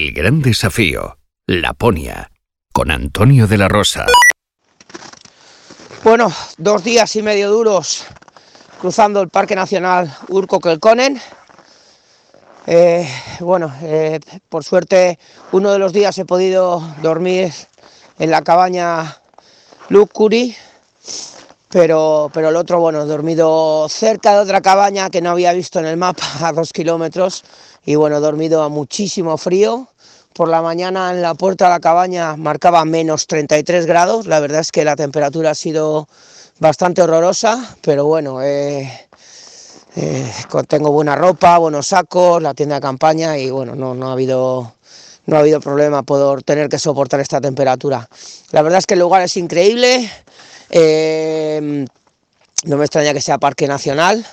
El gran desafío, Laponia, con Antonio de la Rosa. Bueno, dos días y medio duros cruzando el Parque Nacional Urco-Kelkonen. Eh, bueno, eh, por suerte uno de los días he podido dormir en la cabaña Lukuri, pero, pero el otro, bueno, dormido cerca de otra cabaña que no había visto en el mapa a dos kilómetros y bueno, dormido a muchísimo frío. Por la mañana en la puerta de la cabaña marcaba menos 33 grados, la verdad es que la temperatura ha sido bastante horrorosa, pero bueno, eh, eh, tengo buena ropa, buenos sacos, la tienda de campaña y bueno, no, no ha habido no ha habido problema por tener que soportar esta temperatura. La verdad es que el lugar es increíble, eh, no me extraña que sea parque nacional.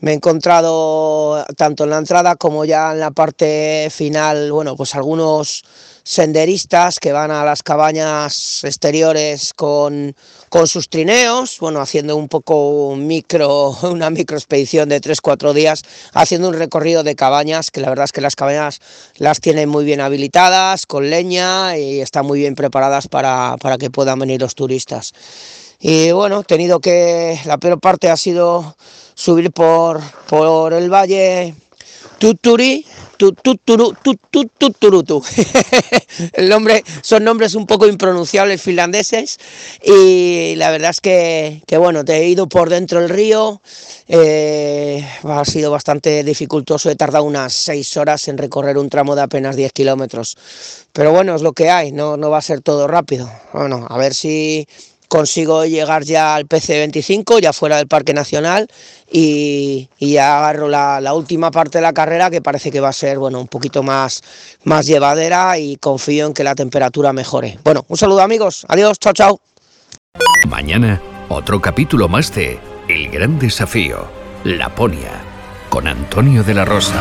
Me he encontrado tanto en la entrada como ya en la parte final, bueno, pues algunos senderistas que van a las cabañas exteriores con, con sus trineos, bueno, haciendo un poco micro, una micro expedición de 3-4 días, haciendo un recorrido de cabañas, que la verdad es que las cabañas las tienen muy bien habilitadas, con leña y están muy bien preparadas para, para que puedan venir los turistas. Y bueno, he tenido que, la peor parte ha sido subir por, por el valle Tuturi, El nombre, son nombres un poco impronunciables finlandeses y la verdad es que, que bueno, te he ido por dentro del río, eh, ha sido bastante dificultoso, he tardado unas seis horas en recorrer un tramo de apenas 10 kilómetros, pero bueno, es lo que hay, no, no va a ser todo rápido. Bueno, a ver si consigo llegar ya al PC25, ya fuera del Parque Nacional, y, ya agarro la, última parte de la carrera que parece que va a ser bueno, un poquito más, más llevadera y confío en que la temperatura mejore. Bueno, un saludo amigos, adiós, chao, chao. Mañana, otro capítulo más de El Gran Desafío, Laponia, con Antonio de la Rosa.